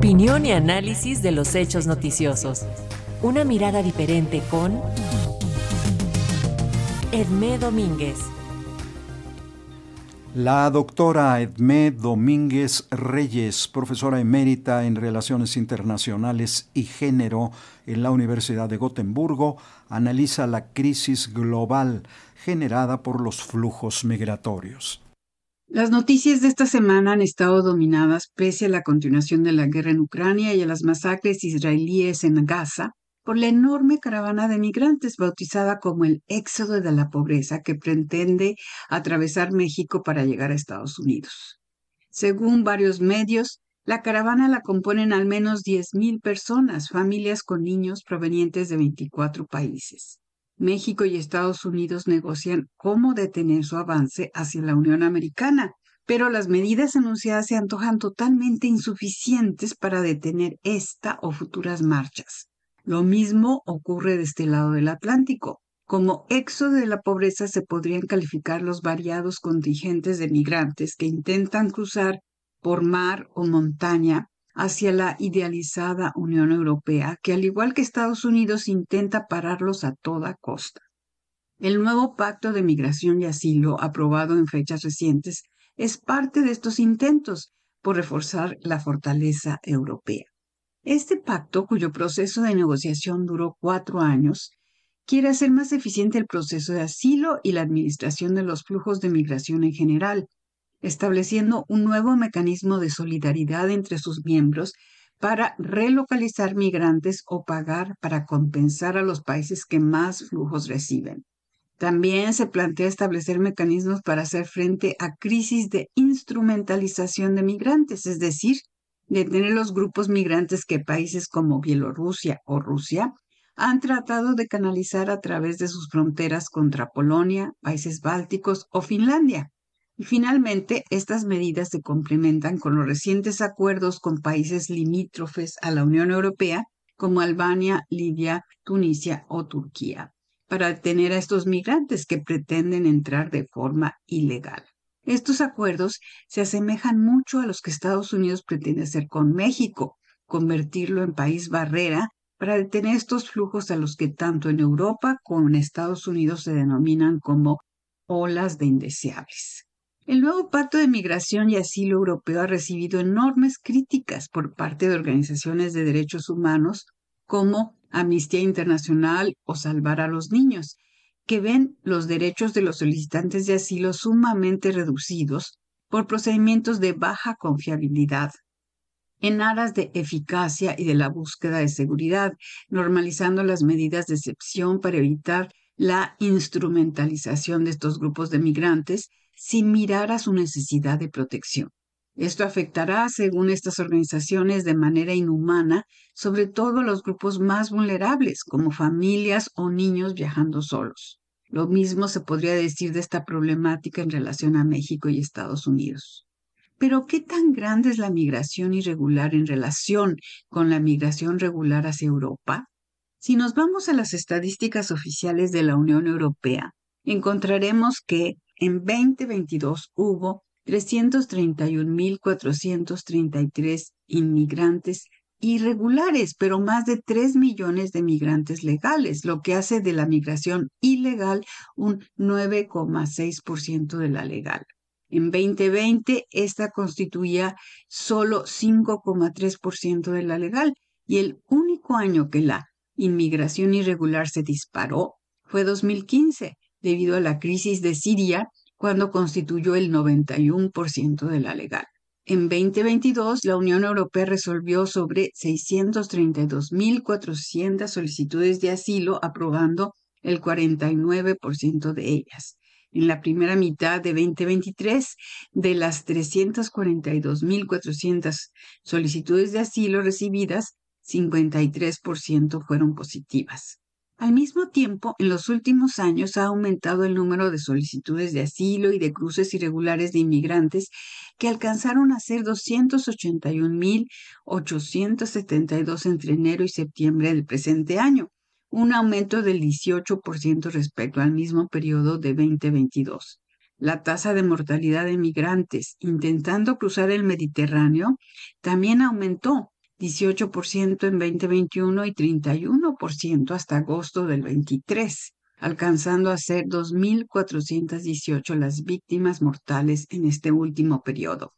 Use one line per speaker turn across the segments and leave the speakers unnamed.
Opinión y análisis de los hechos noticiosos. Una mirada diferente con Edmé Domínguez.
La doctora Edmé Domínguez Reyes, profesora emérita en Relaciones Internacionales y Género en la Universidad de Gotemburgo, analiza la crisis global generada por los flujos migratorios.
Las noticias de esta semana han estado dominadas, pese a la continuación de la guerra en Ucrania y a las masacres israelíes en Gaza, por la enorme caravana de migrantes bautizada como el Éxodo de la Pobreza que pretende atravesar México para llegar a Estados Unidos. Según varios medios, la caravana la componen al menos 10.000 personas, familias con niños provenientes de 24 países. México y Estados Unidos negocian cómo detener su avance hacia la Unión Americana, pero las medidas anunciadas se antojan totalmente insuficientes para detener esta o futuras marchas. Lo mismo ocurre de este lado del Atlántico. Como éxodo de la pobreza se podrían calificar los variados contingentes de migrantes que intentan cruzar por mar o montaña hacia la idealizada Unión Europea, que al igual que Estados Unidos intenta pararlos a toda costa. El nuevo pacto de migración y asilo, aprobado en fechas recientes, es parte de estos intentos por reforzar la fortaleza europea. Este pacto, cuyo proceso de negociación duró cuatro años, quiere hacer más eficiente el proceso de asilo y la administración de los flujos de migración en general, estableciendo un nuevo mecanismo de solidaridad entre sus miembros para relocalizar migrantes o pagar para compensar a los países que más flujos reciben. También se plantea establecer mecanismos para hacer frente a crisis de instrumentalización de migrantes, es decir, detener los grupos migrantes que países como Bielorrusia o Rusia han tratado de canalizar a través de sus fronteras contra Polonia, países bálticos o Finlandia. Y finalmente, estas medidas se complementan con los recientes acuerdos con países limítrofes a la Unión Europea, como Albania, Libia, Tunisia o Turquía, para detener a estos migrantes que pretenden entrar de forma ilegal. Estos acuerdos se asemejan mucho a los que Estados Unidos pretende hacer con México, convertirlo en país barrera para detener estos flujos a los que tanto en Europa como en Estados Unidos se denominan como olas de indeseables. El nuevo Pacto de Migración y Asilo Europeo ha recibido enormes críticas por parte de organizaciones de derechos humanos como Amnistía Internacional o Salvar a los Niños, que ven los derechos de los solicitantes de asilo sumamente reducidos por procedimientos de baja confiabilidad en aras de eficacia y de la búsqueda de seguridad, normalizando las medidas de excepción para evitar la instrumentalización de estos grupos de migrantes sin mirar a su necesidad de protección. Esto afectará, según estas organizaciones, de manera inhumana, sobre todo a los grupos más vulnerables, como familias o niños viajando solos. Lo mismo se podría decir de esta problemática en relación a México y Estados Unidos. Pero, ¿qué tan grande es la migración irregular en relación con la migración regular hacia Europa? Si nos vamos a las estadísticas oficiales de la Unión Europea, encontraremos que en 2022 hubo 331.433 inmigrantes irregulares, pero más de 3 millones de migrantes legales, lo que hace de la migración ilegal un 9,6% de la legal. En 2020, esta constituía solo 5,3% de la legal y el único año que la inmigración irregular se disparó fue 2015, debido a la crisis de Siria, cuando constituyó el 91% de la legal. En 2022, la Unión Europea resolvió sobre 632.400 solicitudes de asilo, aprobando el 49% de ellas. En la primera mitad de 2023, de las 342.400 solicitudes de asilo recibidas, 53% fueron positivas. Al mismo tiempo, en los últimos años ha aumentado el número de solicitudes de asilo y de cruces irregulares de inmigrantes que alcanzaron a ser 281.872 entre enero y septiembre del presente año, un aumento del 18% respecto al mismo periodo de 2022. La tasa de mortalidad de migrantes intentando cruzar el Mediterráneo también aumentó 18% en 2021 y 31% hasta agosto del 23, alcanzando a ser 2.418 las víctimas mortales en este último periodo.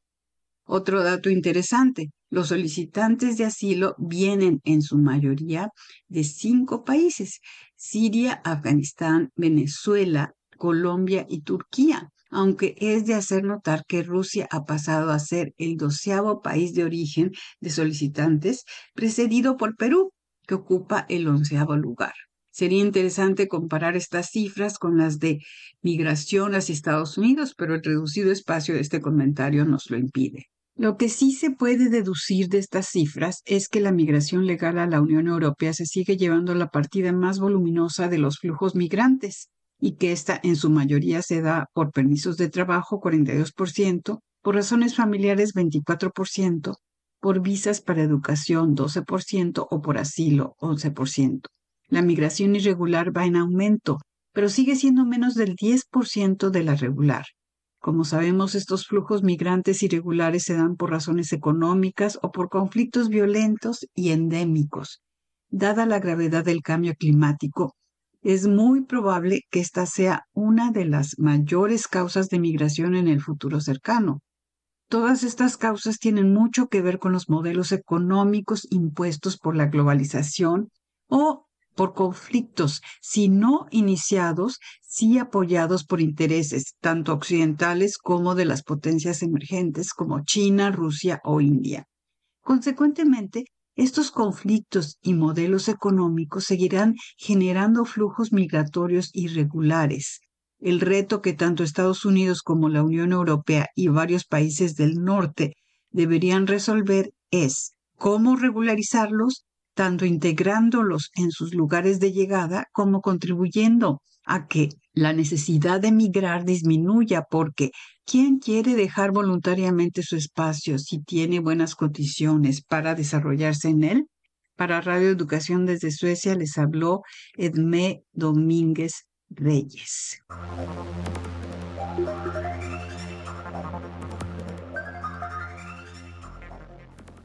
Otro dato interesante, los solicitantes de asilo vienen en su mayoría de cinco países, Siria, Afganistán, Venezuela, Colombia y Turquía, aunque es de hacer notar que Rusia ha pasado a ser el doceavo país de origen de solicitantes, precedido por Perú, que ocupa el onceavo lugar. Sería interesante comparar estas cifras con las de migración hacia Estados Unidos, pero el reducido espacio de este comentario nos lo impide. Lo que sí se puede deducir de estas cifras es que la migración legal a la Unión Europea se sigue llevando la partida más voluminosa de los flujos migrantes y que esta en su mayoría se da por permisos de trabajo 42%, por razones familiares 24%, por visas para educación 12% o por asilo 11%. La migración irregular va en aumento, pero sigue siendo menos del 10% de la regular. Como sabemos, estos flujos migrantes irregulares se dan por razones económicas o por conflictos violentos y endémicos. Dada la gravedad del cambio climático, es muy probable que esta sea una de las mayores causas de migración en el futuro cercano. Todas estas causas tienen mucho que ver con los modelos económicos impuestos por la globalización o por conflictos, si no iniciados, sí apoyados por intereses, tanto occidentales como de las potencias emergentes como China, Rusia o India. Consecuentemente, estos conflictos y modelos económicos seguirán generando flujos migratorios irregulares. El reto que tanto Estados Unidos como la Unión Europea y varios países del norte deberían resolver es cómo regularizarlos tanto integrándolos en sus lugares de llegada como contribuyendo a que la necesidad de migrar disminuya porque ¿quién quiere dejar voluntariamente su espacio si tiene buenas condiciones para desarrollarse en él? Para Radio Educación desde Suecia les habló Edmé Domínguez Reyes.